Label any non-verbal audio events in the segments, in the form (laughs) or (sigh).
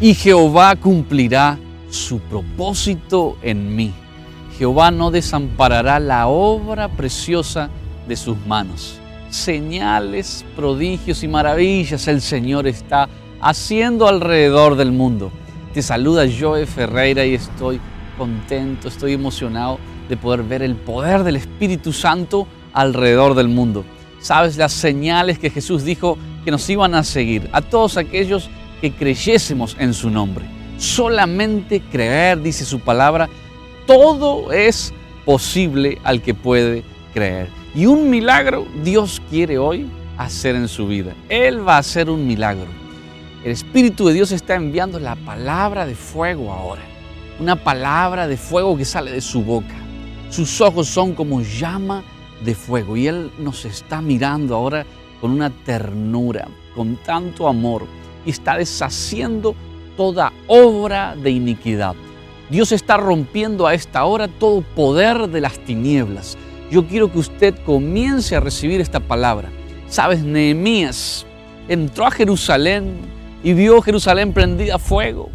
y Jehová cumplirá su propósito en mí. Jehová no desamparará la obra preciosa de sus manos. Señales, prodigios y maravillas el Señor está haciendo alrededor del mundo. Te saluda Joe Ferreira y estoy contento, estoy emocionado de poder ver el poder del Espíritu Santo alrededor del mundo. Sabes las señales que Jesús dijo que nos iban a seguir a todos aquellos que creyésemos en su nombre. Solamente creer, dice su palabra, todo es posible al que puede creer. Y un milagro Dios quiere hoy hacer en su vida. Él va a hacer un milagro. El Espíritu de Dios está enviando la palabra de fuego ahora. Una palabra de fuego que sale de su boca. Sus ojos son como llama de fuego y Él nos está mirando ahora con una ternura, con tanto amor y está deshaciendo toda obra de iniquidad. Dios está rompiendo a esta hora todo poder de las tinieblas. Yo quiero que usted comience a recibir esta palabra. Sabes, Nehemías entró a Jerusalén y vio Jerusalén prendida a fuego.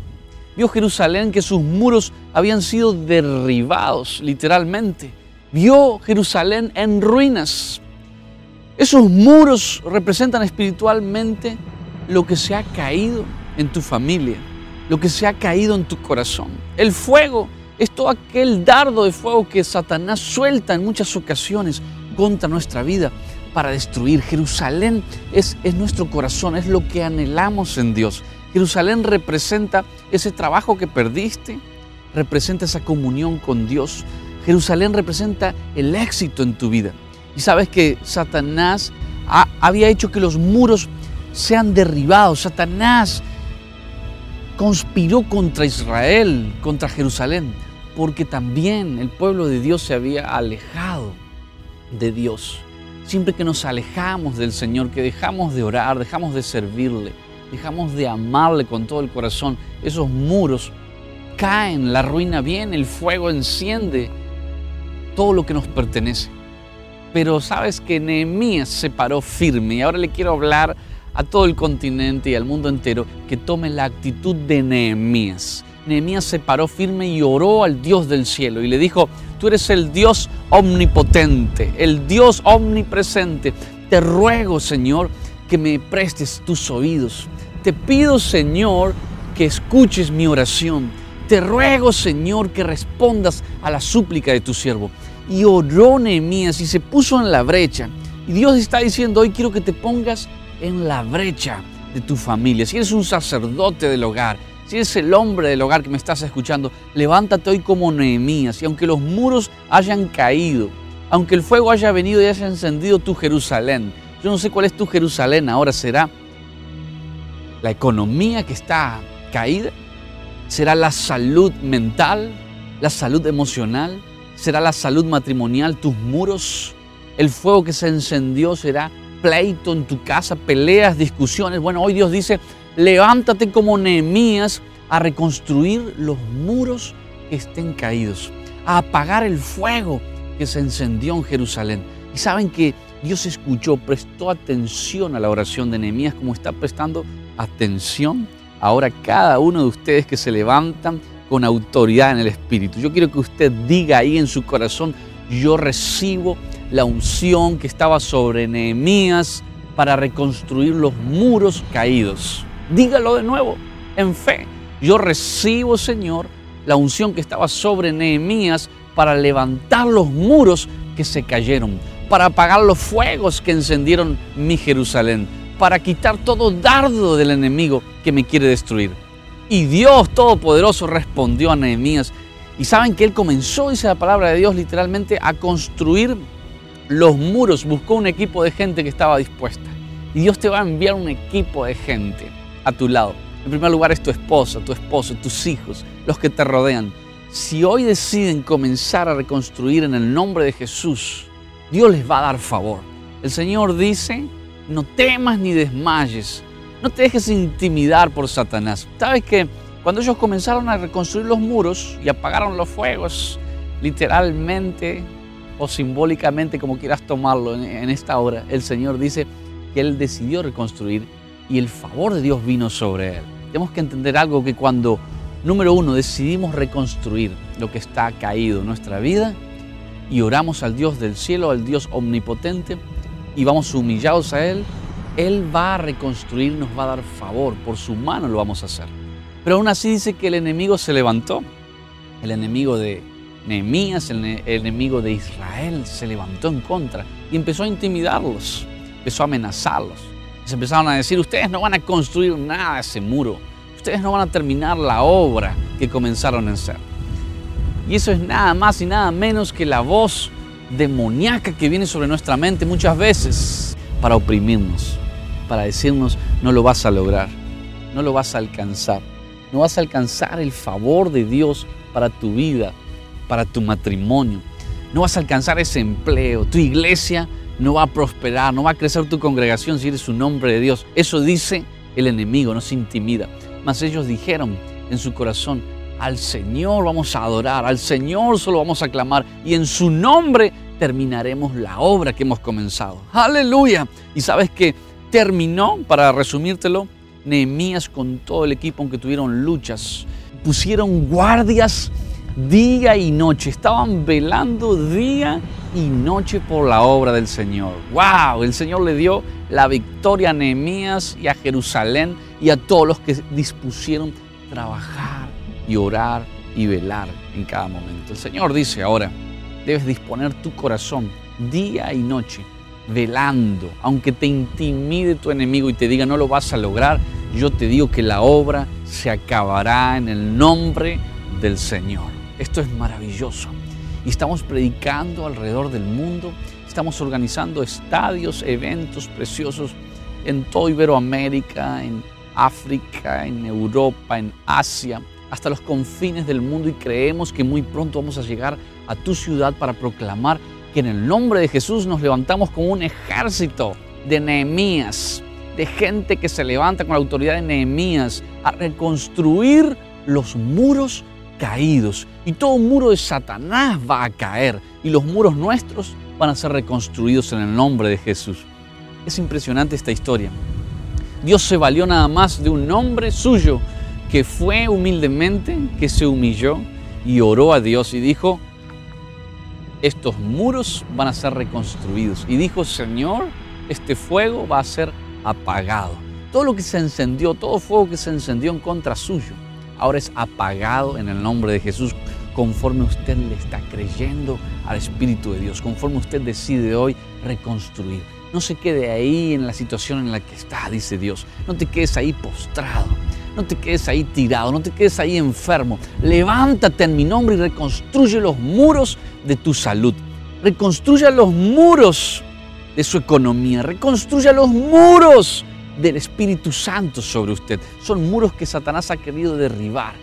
Vio Jerusalén que sus muros habían sido derribados literalmente vio Jerusalén en ruinas. Esos muros representan espiritualmente lo que se ha caído en tu familia, lo que se ha caído en tu corazón. El fuego es todo aquel dardo de fuego que Satanás suelta en muchas ocasiones contra nuestra vida para destruir. Jerusalén es, es nuestro corazón, es lo que anhelamos en Dios. Jerusalén representa ese trabajo que perdiste, representa esa comunión con Dios, Jerusalén representa el éxito en tu vida. Y sabes que Satanás había hecho que los muros sean derribados. Satanás conspiró contra Israel, contra Jerusalén, porque también el pueblo de Dios se había alejado de Dios. Siempre que nos alejamos del Señor, que dejamos de orar, dejamos de servirle, dejamos de amarle con todo el corazón, esos muros caen, la ruina viene, el fuego enciende todo lo que nos pertenece. Pero sabes que Nehemías se paró firme y ahora le quiero hablar a todo el continente y al mundo entero que tome la actitud de Nehemías. Nehemías se paró firme y oró al Dios del cielo y le dijo, tú eres el Dios omnipotente, el Dios omnipresente. Te ruego, Señor, que me prestes tus oídos. Te pido, Señor, que escuches mi oración. Te ruego, Señor, que respondas a la súplica de tu siervo y oró Nehemías y se puso en la brecha. Y Dios está diciendo, hoy quiero que te pongas en la brecha de tu familia. Si eres un sacerdote del hogar, si eres el hombre del hogar que me estás escuchando, levántate hoy como Nehemías. Y aunque los muros hayan caído, aunque el fuego haya venido y haya encendido tu Jerusalén, yo no sé cuál es tu Jerusalén ahora, será la economía que está caída, será la salud mental, la salud emocional, será la salud matrimonial, tus muros, el fuego que se encendió será pleito en tu casa, peleas, discusiones. Bueno, hoy Dios dice, levántate como Nehemías a reconstruir los muros que estén caídos, a apagar el fuego que se encendió en Jerusalén. Y saben que Dios escuchó, prestó atención a la oración de Nehemías como está prestando atención ahora cada uno de ustedes que se levantan con autoridad en el Espíritu. Yo quiero que usted diga ahí en su corazón, yo recibo la unción que estaba sobre Nehemías para reconstruir los muros caídos. Dígalo de nuevo, en fe. Yo recibo, Señor, la unción que estaba sobre Nehemías para levantar los muros que se cayeron, para apagar los fuegos que encendieron mi Jerusalén, para quitar todo dardo del enemigo que me quiere destruir. Y Dios Todopoderoso respondió a Nehemías. Y saben que él comenzó, dice la palabra de Dios, literalmente a construir los muros. Buscó un equipo de gente que estaba dispuesta. Y Dios te va a enviar un equipo de gente a tu lado. En primer lugar es tu esposa, tu esposo, tus hijos, los que te rodean. Si hoy deciden comenzar a reconstruir en el nombre de Jesús, Dios les va a dar favor. El Señor dice, no temas ni desmayes, no te dejes intimidar por Satanás. ¿Sabes que cuando ellos comenzaron a reconstruir los muros y apagaron los fuegos, literalmente o simbólicamente, como quieras tomarlo en, esta hora, el Señor dice que Él decidió reconstruir y el favor de Dios vino sobre Él. Tenemos que entender algo que cuando, número uno, decidimos reconstruir lo que está caído en nuestra vida y oramos al Dios del cielo, al Dios omnipotente, y vamos humillados a Él, Él va a reconstruir, nos va a dar favor, por su mano lo vamos a hacer. Pero aún así dice que el enemigo se levantó, el enemigo de Nehemías, el, enemigo de Israel, se levantó en contra y empezó a intimidarlos, empezó a amenazarlos. Se empezaron a decir, ustedes no van a construir nada ese muro, ustedes no van a terminar la obra que comenzaron a hacer. Y eso es nada más y nada menos que la voz demoníaca que viene sobre nuestra mente muchas veces para oprimirnos, para decirnos, no lo vas a lograr, no lo vas a alcanzar, no vas a alcanzar el favor de Dios para tu vida, para tu matrimonio, no vas a alcanzar ese empleo, tu iglesia no va a prosperar, no va a crecer tu congregación si eres un hombre de Dios. Eso dice el enemigo, no se intimida. Mas ellos dijeron en su corazón, al Señor vamos a adorar, al Señor solo vamos a clamar y en su nombre terminaremos la obra que hemos comenzado. Aleluya. Y sabes que terminó, para resumírtelo, Nehemías con todo el equipo, aunque tuvieron luchas, pusieron guardias día y noche, estaban velando día y noche por la obra del Señor. ¡Wow! El Señor le dio la victoria a Nehemías y a Jerusalén y a todos los que dispusieron trabajar y orar y velar en cada momento. El Señor dice ahora, debes disponer tu corazón día y noche, velando, aunque te intimide tu enemigo y te diga no lo vas a lograr, yo te digo que la obra se acabará en el nombre del Señor. Esto es maravilloso. Y estamos predicando alrededor del mundo, estamos organizando estadios, eventos preciosos en toda Iberoamérica, en África, en Europa, en Asia hasta los confines del mundo y creemos que muy pronto vamos a llegar a tu ciudad para proclamar que en el nombre de Jesús nos levantamos como un ejército de Nehemías, de gente que se levanta con la autoridad de Nehemías a reconstruir los muros caídos. Y todo muro de Satanás va a caer y los muros nuestros van a ser reconstruidos en el nombre de Jesús. Es impresionante esta historia. Dios se valió nada más de un nombre suyo que fue humildemente, que se humilló y oró a Dios y dijo, estos muros van a ser reconstruidos. Y dijo, Señor, este fuego va a ser apagado. Todo lo que se encendió, todo fuego que se encendió en contra suyo, ahora es apagado en el nombre de Jesús conforme usted le está creyendo al Espíritu de Dios, conforme usted decide hoy reconstruir. No se quede ahí en la situación en la que está, dice Dios. No te quedes ahí postrado. No te quedes ahí tirado, no te quedes ahí enfermo. Levántate en mi nombre y reconstruye los muros de tu salud. Reconstruye los muros de su economía. Reconstruye los muros del Espíritu Santo sobre usted. Son muros que Satanás ha querido derribar.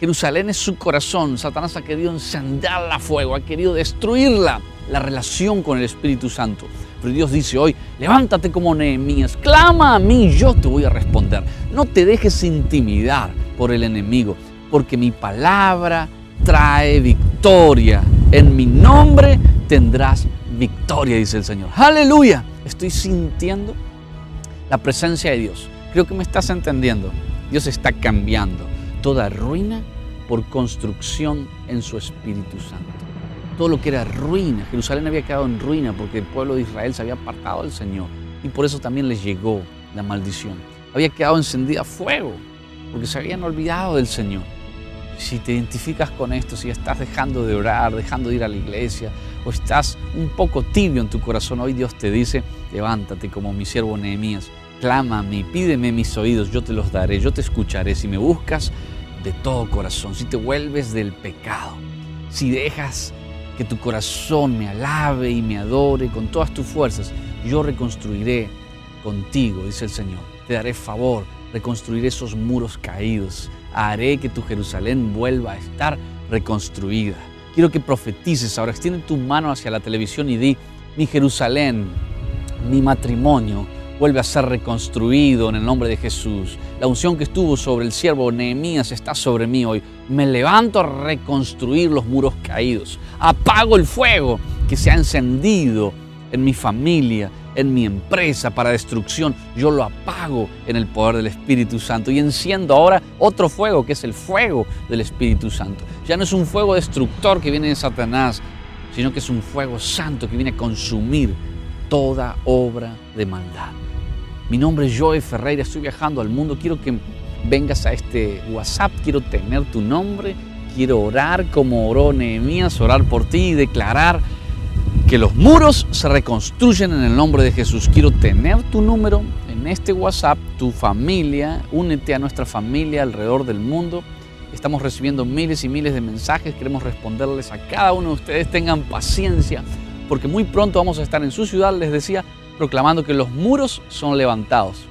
Jerusalén es su corazón. Satanás ha querido encenderla a fuego, ha querido destruirla, la relación con el Espíritu Santo. Pero Dios dice hoy, levántate como Nehemías, clama a mí, yo te voy a responder. No te dejes intimidar por el enemigo, porque mi palabra trae victoria. En mi nombre tendrás victoria, dice el Señor. Aleluya. Estoy sintiendo la presencia de Dios. Creo que me estás entendiendo. Dios está cambiando toda ruina por construcción en su Espíritu Santo todo lo que era ruina. Jerusalén había quedado en ruina porque el pueblo de Israel se había apartado del Señor y por eso también les llegó la maldición. Había quedado encendida fuego porque se habían olvidado del Señor. Si te identificas con esto, si estás dejando de orar, dejando de ir a la iglesia o estás un poco tibio en tu corazón, hoy Dios te dice, levántate como mi siervo Nehemías, mí, pídeme mis oídos, yo te los daré, yo te escucharé. Si me buscas de todo corazón, si te vuelves del pecado, si dejas que tu corazón me alabe y me adore con todas tus fuerzas. Yo reconstruiré contigo, dice el Señor. Te daré favor, reconstruiré esos muros caídos. Haré que tu Jerusalén vuelva a estar reconstruida. Quiero que profetices ahora, extiende tu mano hacia la televisión y di, mi Jerusalén, mi matrimonio, vuelve a ser reconstruido en el nombre de Jesús. La unción que estuvo sobre el siervo Nehemías está sobre mí hoy. Me levanto a reconstruir los muros caídos. Apago el fuego que se ha encendido en mi familia, en mi empresa para destrucción, yo lo apago en el poder del Espíritu Santo y enciendo ahora otro fuego que es el fuego del Espíritu Santo. Ya no es un fuego destructor que viene de Satanás, sino que es un fuego santo que viene a consumir toda obra de maldad. Mi nombre es Joe Ferreira, estoy viajando al mundo, quiero que vengas a este WhatsApp, quiero tener tu nombre, quiero orar como oró Nehemías, orar por ti y declarar que los muros se reconstruyen en el nombre de Jesús. Quiero tener tu número en este WhatsApp, tu familia, únete a nuestra familia alrededor del mundo. Estamos recibiendo miles y miles de mensajes, queremos responderles a cada uno de ustedes. Tengan paciencia, porque muy pronto vamos a estar en su ciudad, les decía, proclamando que los muros son levantados,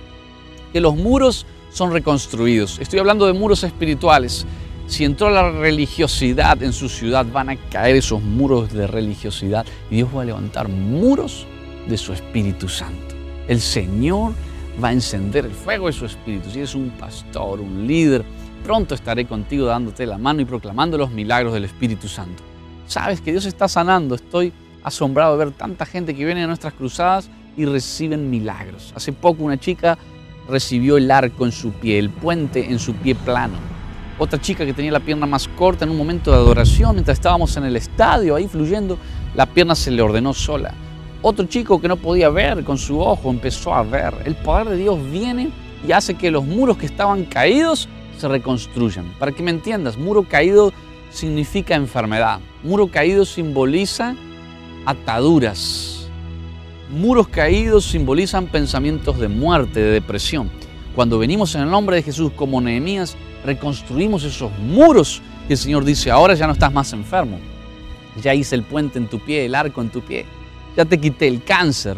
que los muros son reconstruidos. Estoy hablando de muros espirituales. Si entró la religiosidad en su ciudad, van a caer esos muros de religiosidad y Dios va a levantar muros de su Espíritu Santo. El Señor va a encender el fuego de su Espíritu. Si eres un pastor, un líder, pronto estaré contigo dándote la mano y proclamando los milagros del Espíritu Santo. Sabes que Dios está sanando. Estoy asombrado de ver tanta gente que viene a nuestras cruzadas y reciben milagros. Hace poco una chica recibió el arco en su pie, el puente en su pie plano. Otra chica que tenía la pierna más corta en un momento de adoración, mientras estábamos en el estadio ahí fluyendo, la pierna se le ordenó sola. Otro chico que no podía ver con su ojo empezó a ver. El poder de Dios viene y hace que los muros que estaban caídos se reconstruyan. Para que me entiendas, muro caído significa enfermedad. Muro caído simboliza ataduras, Muros caídos simbolizan pensamientos de muerte, de depresión. Cuando venimos en el nombre de Jesús como Nehemías, reconstruimos esos muros y el Señor dice, ahora ya no estás más enfermo. Ya hice el puente en tu pie, el arco en tu pie. Ya te quité el cáncer.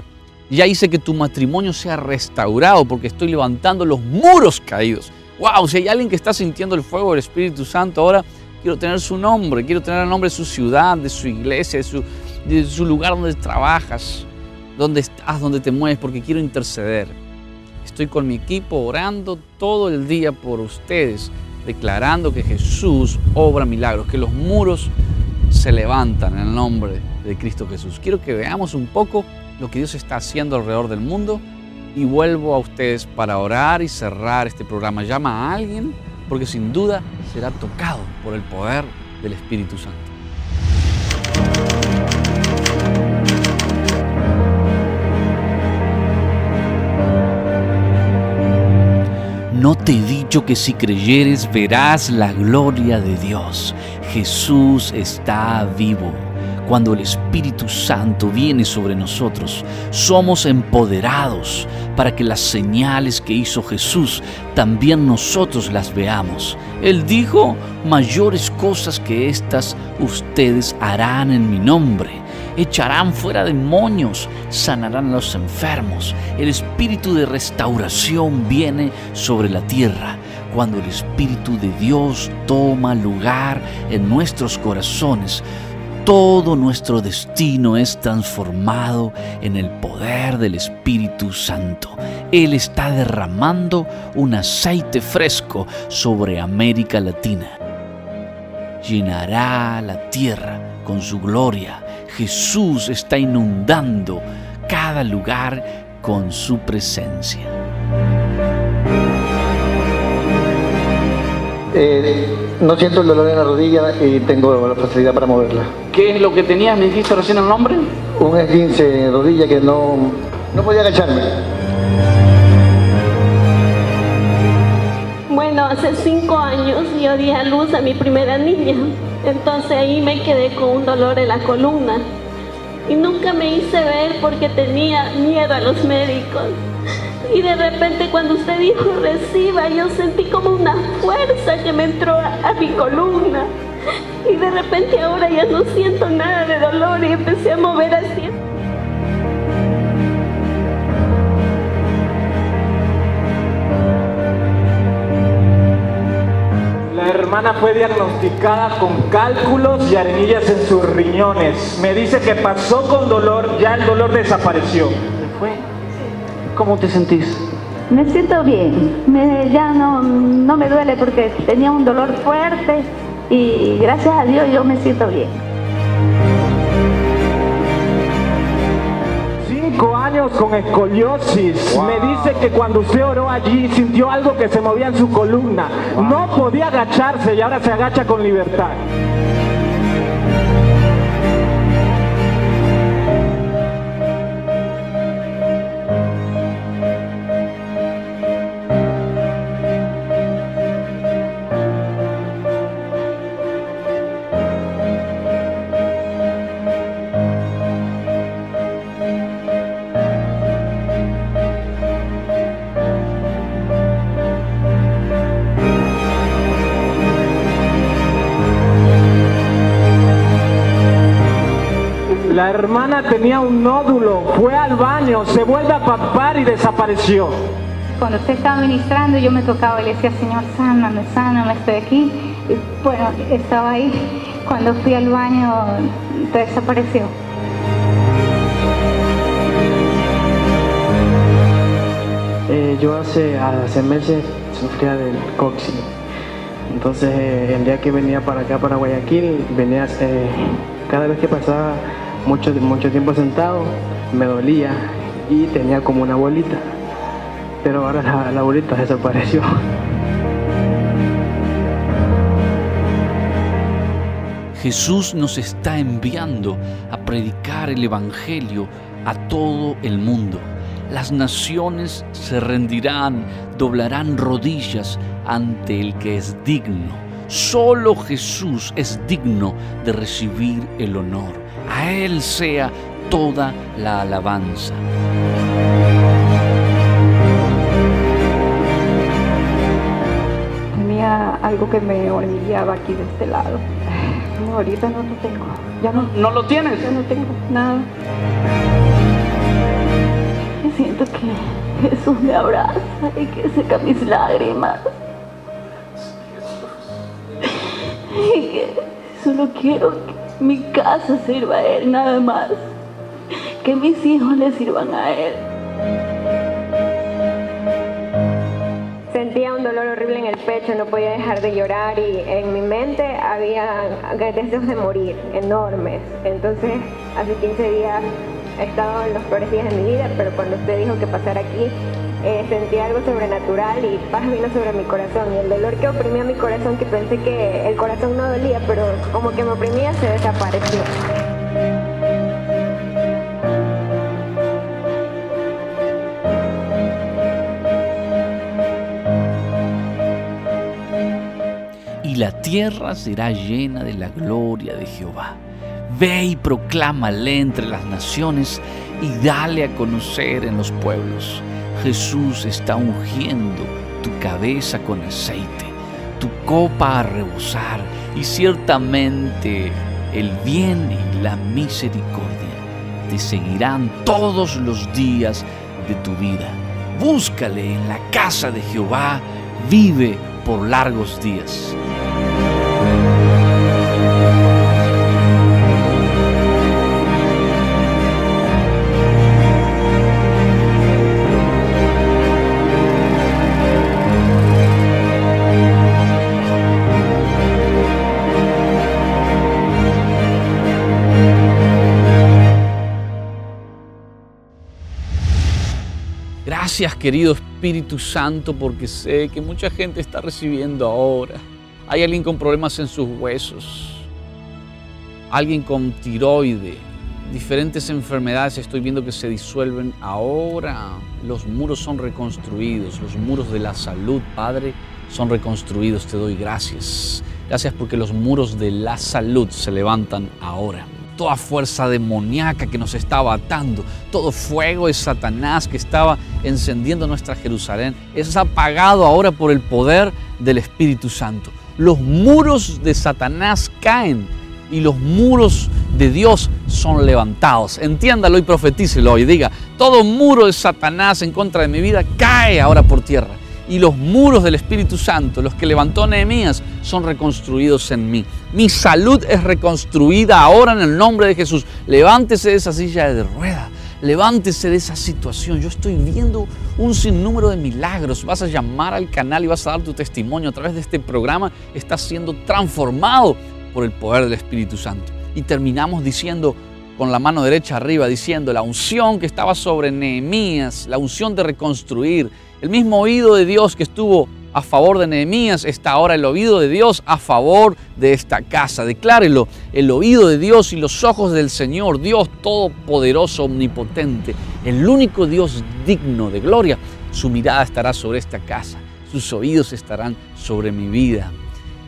Ya hice que tu matrimonio sea restaurado porque estoy levantando los muros caídos. Wow, si hay alguien que está sintiendo el fuego del Espíritu Santo ahora, quiero tener su nombre, quiero tener el nombre de su ciudad, de su iglesia, de su, de su lugar donde trabajas dónde estás, dónde te mueves, porque quiero interceder. Estoy con mi equipo orando todo el día por ustedes, declarando que Jesús obra milagros, que los muros se levantan en el nombre de Cristo Jesús. Quiero que veamos un poco lo que Dios está haciendo alrededor del mundo y vuelvo a ustedes para orar y cerrar este programa. Llama a alguien porque sin duda será tocado por el poder del Espíritu Santo. ¿No te he dicho que si creyeres verás la gloria de Dios? Jesús está vivo. Cuando el Espíritu Santo viene sobre nosotros, somos empoderados para que las señales que hizo Jesús también nosotros las veamos. Él dijo, mayores cosas que estas ustedes harán en mi nombre echarán fuera demonios, sanarán a los enfermos. El espíritu de restauración viene sobre la tierra cuando el Espíritu de Dios toma lugar en nuestros corazones. Todo nuestro destino es transformado en el poder del Espíritu Santo. Él está derramando un aceite fresco sobre América Latina. Llenará la tierra con su gloria Jesús está inundando cada lugar con su presencia. Eh, no siento el dolor en la rodilla y tengo la facilidad para moverla. ¿Qué es lo que tenías? ¿Me dijiste recién el nombre? Un esguince en rodilla que no, no podía agacharme. Bueno, hace cinco años yo di a luz a mi primera niña. Entonces ahí me quedé con un dolor en la columna. Y nunca me hice ver porque tenía miedo a los médicos. Y de repente cuando usted dijo reciba, yo sentí como una fuerza que me entró a, mi columna. Y de repente ahora ya no siento nada de dolor y empecé a mover así. Hermana fue diagnosticada con cálculos y arenillas en sus riñones. Me dice que pasó con dolor, ya el dolor desapareció. ¿Fue? ¿Cómo te sentís? Me siento bien, ya no, no me duele porque tenía un dolor fuerte y gracias a Dios yo me siento bien. Años con escoliosis. Me dice que cuando usted oró allí sintió algo que se movía en su columna. No podía agacharse y ahora se agacha con libertad. Hermana tenía un nódulo, fue al baño, se vuelve a papar y desapareció. Cuando usted estaba ministrando, yo me tocaba y le decía, Señor, sáname, sáname, estoy aquí. Y bueno, estaba ahí. Cuando fui al baño, desapareció. Eh, yo hace, hace meses sufría del coxi. Entonces, eh, el día que venía para acá, para Guayaquil, venía, eh, cada vez que pasaba mucho, mucho tiempo sentado, me dolía y tenía como una bolita. Pero ahora la, la bolita desapareció. Jesús nos está enviando a predicar el Evangelio a todo el mundo. Las naciones se rendirán, doblarán rodillas ante el que es digno. Solo Jesús es digno de recibir el honor. A Él sea toda la alabanza. Tenía algo que me hormigueaba aquí de este lado. (laughs) No, ahorita no lo tengo. Ya no, ¿No lo tienes? ya no tengo nada. Y siento que Jesús me abraza y que seca mis lágrimas. Y que solo quiero que mi casa sirva a Él nada más. Que mis hijos le sirvan a Él. Sentía un dolor horrible en el pecho, no podía dejar de llorar y en mi mente había deseos de morir enormes. Entonces, hace 15 días he estado en los peores días de mi vida, pero cuando usted dijo que pasara aquí, eh, sentí algo sobrenatural y paz vino sobre mi corazón. Y el dolor que oprimía mi corazón, que pensé que el corazón no dolía, pero como que me oprimía, se desapareció. y la tierra será llena de la gloria de Jehová. Ve y proclámale entre las naciones y dale a conocer en los pueblos. Jesús está ungiendo tu cabeza con aceite, tu copa a rebosar y ciertamente el bien y la misericordia te seguirán todos los días de tu vida. Búscale en la casa de Jehová, vive por largos días. Gracias querido Espíritu Santo porque sé que mucha gente está recibiendo ahora. Hay alguien con problemas en sus huesos, alguien con tiroide, diferentes enfermedades estoy viendo que se disuelven ahora. Los muros son reconstruidos, los muros de la salud, Padre, son reconstruidos. Te doy gracias. Gracias porque los muros de la salud se levantan ahora toda fuerza demoníaca que nos estaba atando, todo fuego de Satanás que estaba encendiendo nuestra Jerusalén, es apagado ahora por el poder del Espíritu Santo. Los muros de Satanás caen y los muros de Dios son levantados. Entiéndalo y profetícelo y diga, todo muro de Satanás en contra de mi vida cae ahora por tierra y los muros del Espíritu Santo, los que levantó Nehemías, son reconstruidos en mí. Mi salud es reconstruida ahora en el nombre de Jesús. Levántese de esa silla de rueda. Levántese de esa situación. Yo estoy viendo un sinnúmero de milagros. Vas a llamar al canal y vas a dar tu testimonio a través de este programa. Estás siendo transformado por el poder del Espíritu Santo. Y terminamos diciendo, con la mano derecha arriba diciendo la unción que estaba sobre Nehemías, la unción de reconstruir, el mismo oído de Dios que estuvo a favor de Nehemías, está ahora el oído de Dios a favor de esta casa. Declárelo, el oído de Dios y los ojos del Señor, Dios todopoderoso, omnipotente, el único Dios digno de gloria, su mirada estará sobre esta casa, sus oídos estarán sobre mi vida,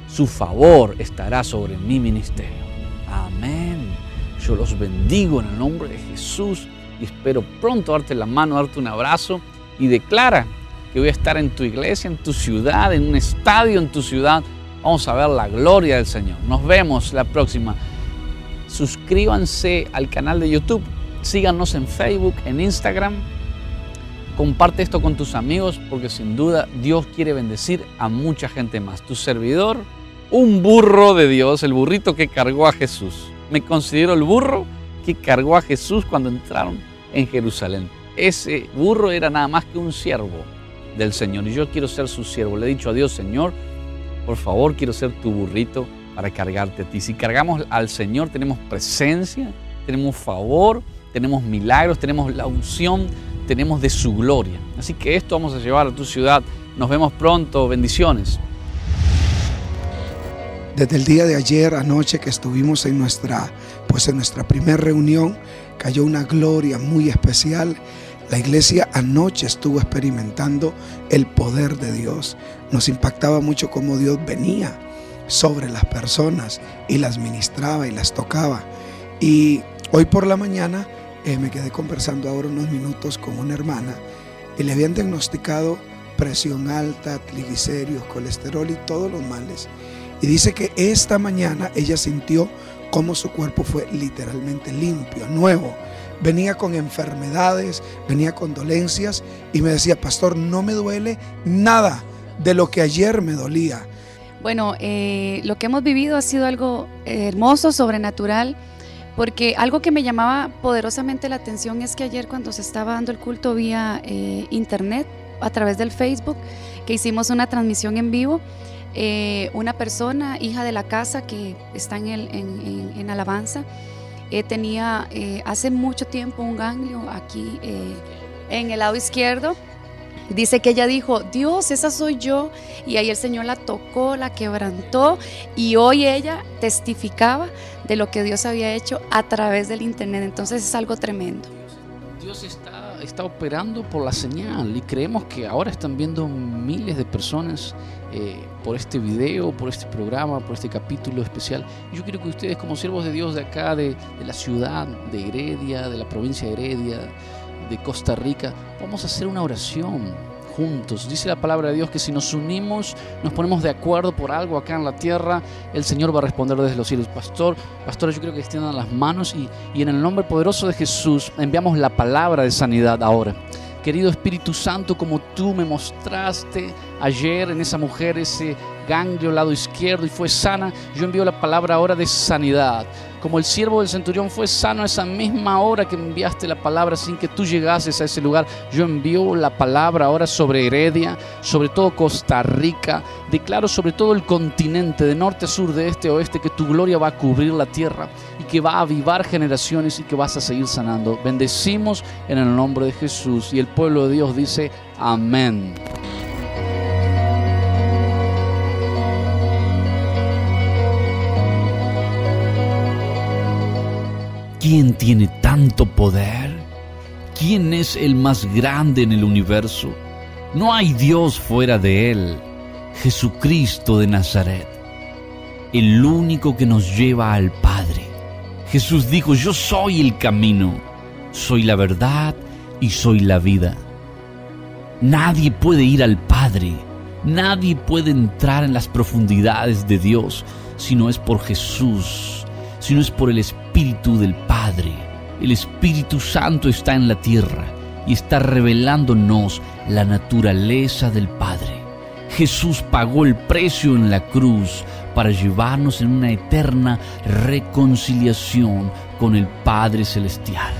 su favor estará sobre mi ministerio. Amén. Yo los bendigo en el nombre de Jesús y espero pronto darte la mano, darte un abrazo y declara que voy a estar en tu iglesia, en tu ciudad, en un estadio en tu ciudad. Vamos a ver la gloria del Señor. Nos vemos la próxima. Suscríbanse al canal de YouTube, síganos en Facebook, en Instagram. Comparte esto con tus amigos porque sin duda Dios quiere bendecir a mucha gente más. Tu servidor, un burro de Dios, el burrito que cargó a Jesús. Me considero el burro que cargó a Jesús cuando entraron en Jerusalén. Ese burro era nada más que un siervo del Señor y yo quiero ser su siervo. Le he dicho a Dios, Señor, por favor, quiero ser tu burrito para cargarte a ti. Si cargamos al Señor, tenemos presencia, tenemos favor, tenemos milagros, tenemos la unción, tenemos de su gloria. Así que esto vamos a llevar a tu ciudad. Nos vemos pronto. Bendiciones. Desde el día de ayer anoche que estuvimos en nuestra, pues en nuestra primera reunión, cayó una gloria muy especial la iglesia anoche estuvo experimentando el poder de Dios. Nos impactaba mucho cómo Dios venía sobre las personas y las ministraba y las tocaba. Y hoy por la mañana eh, me quedé conversando ahora unos minutos con una hermana y le habían diagnosticado presión alta, triglicéridos, colesterol y todos los males. Y dice que esta mañana ella sintió cómo su cuerpo fue literalmente limpio, nuevo venía con enfermedades, venía con dolencias y me decía, pastor, no me duele nada de lo que ayer me dolía. Bueno, eh, lo que hemos vivido ha sido algo hermoso, sobrenatural, porque algo que me llamaba poderosamente la atención es que ayer cuando se estaba dando el culto vía eh, internet, a través del Facebook, que hicimos una transmisión en vivo, eh, una persona, hija de la casa que está en, el, en alabanza, eh, tenía eh, hace mucho tiempo un ganglio aquí eh, en el lado izquierdo. Dice que ella dijo, Dios, esa soy yo. Y ahí el Señor la tocó, la quebrantó. Y hoy ella testificaba de lo que Dios había hecho a través del Internet. Entonces es algo tremendo. Dios está, está operando por la señal y creemos que ahora están viendo miles de personas eh, por este video, por este programa, por este capítulo especial. yo quiero que ustedes como siervos de Dios de acá, de, de la ciudad de Heredia, de la provincia de Heredia, de Costa Rica, vamos a hacer una oración juntos. Dice la palabra de Dios que si nos unimos, nos ponemos de acuerdo por algo acá en la tierra, el Señor va a responder desde los cielos. Pastor, pastor, yo creo que extiendan las manos y, y en el nombre poderoso de Jesús enviamos la palabra de sanidad ahora. Querido Espíritu Santo, como tú me mostraste ayer en esa mujer ese ganglio lado izquierdo y fue sana, yo envío la palabra ahora de sanidad. Como el siervo del centurión fue sano esa misma hora que enviaste la palabra sin que tú llegases a ese lugar, yo envío la palabra ahora sobre Heredia, sobre todo Costa Rica. Declaro sobre todo el continente, de norte a sur, de este a oeste, que tu gloria va a cubrir la tierra y que va a avivar generaciones y que vas a seguir sanando. Bendecimos en el nombre de Jesús y el pueblo de Dios dice amén. ¿Quién tiene tanto poder? ¿Quién es el más grande en el universo? No hay Dios fuera de Él. Jesucristo de Nazaret, el único que nos lleva al Padre. Jesús dijo, yo soy el camino, soy la verdad y soy la vida. Nadie puede ir al Padre, nadie puede entrar en las profundidades de Dios si no es por Jesús, si no es por el Espíritu del El Espíritu Santo está en la tierra y está revelándonos la naturaleza del Padre. Jesús pagó el precio en la cruz para llevarnos en una eterna reconciliación con el Padre Celestial.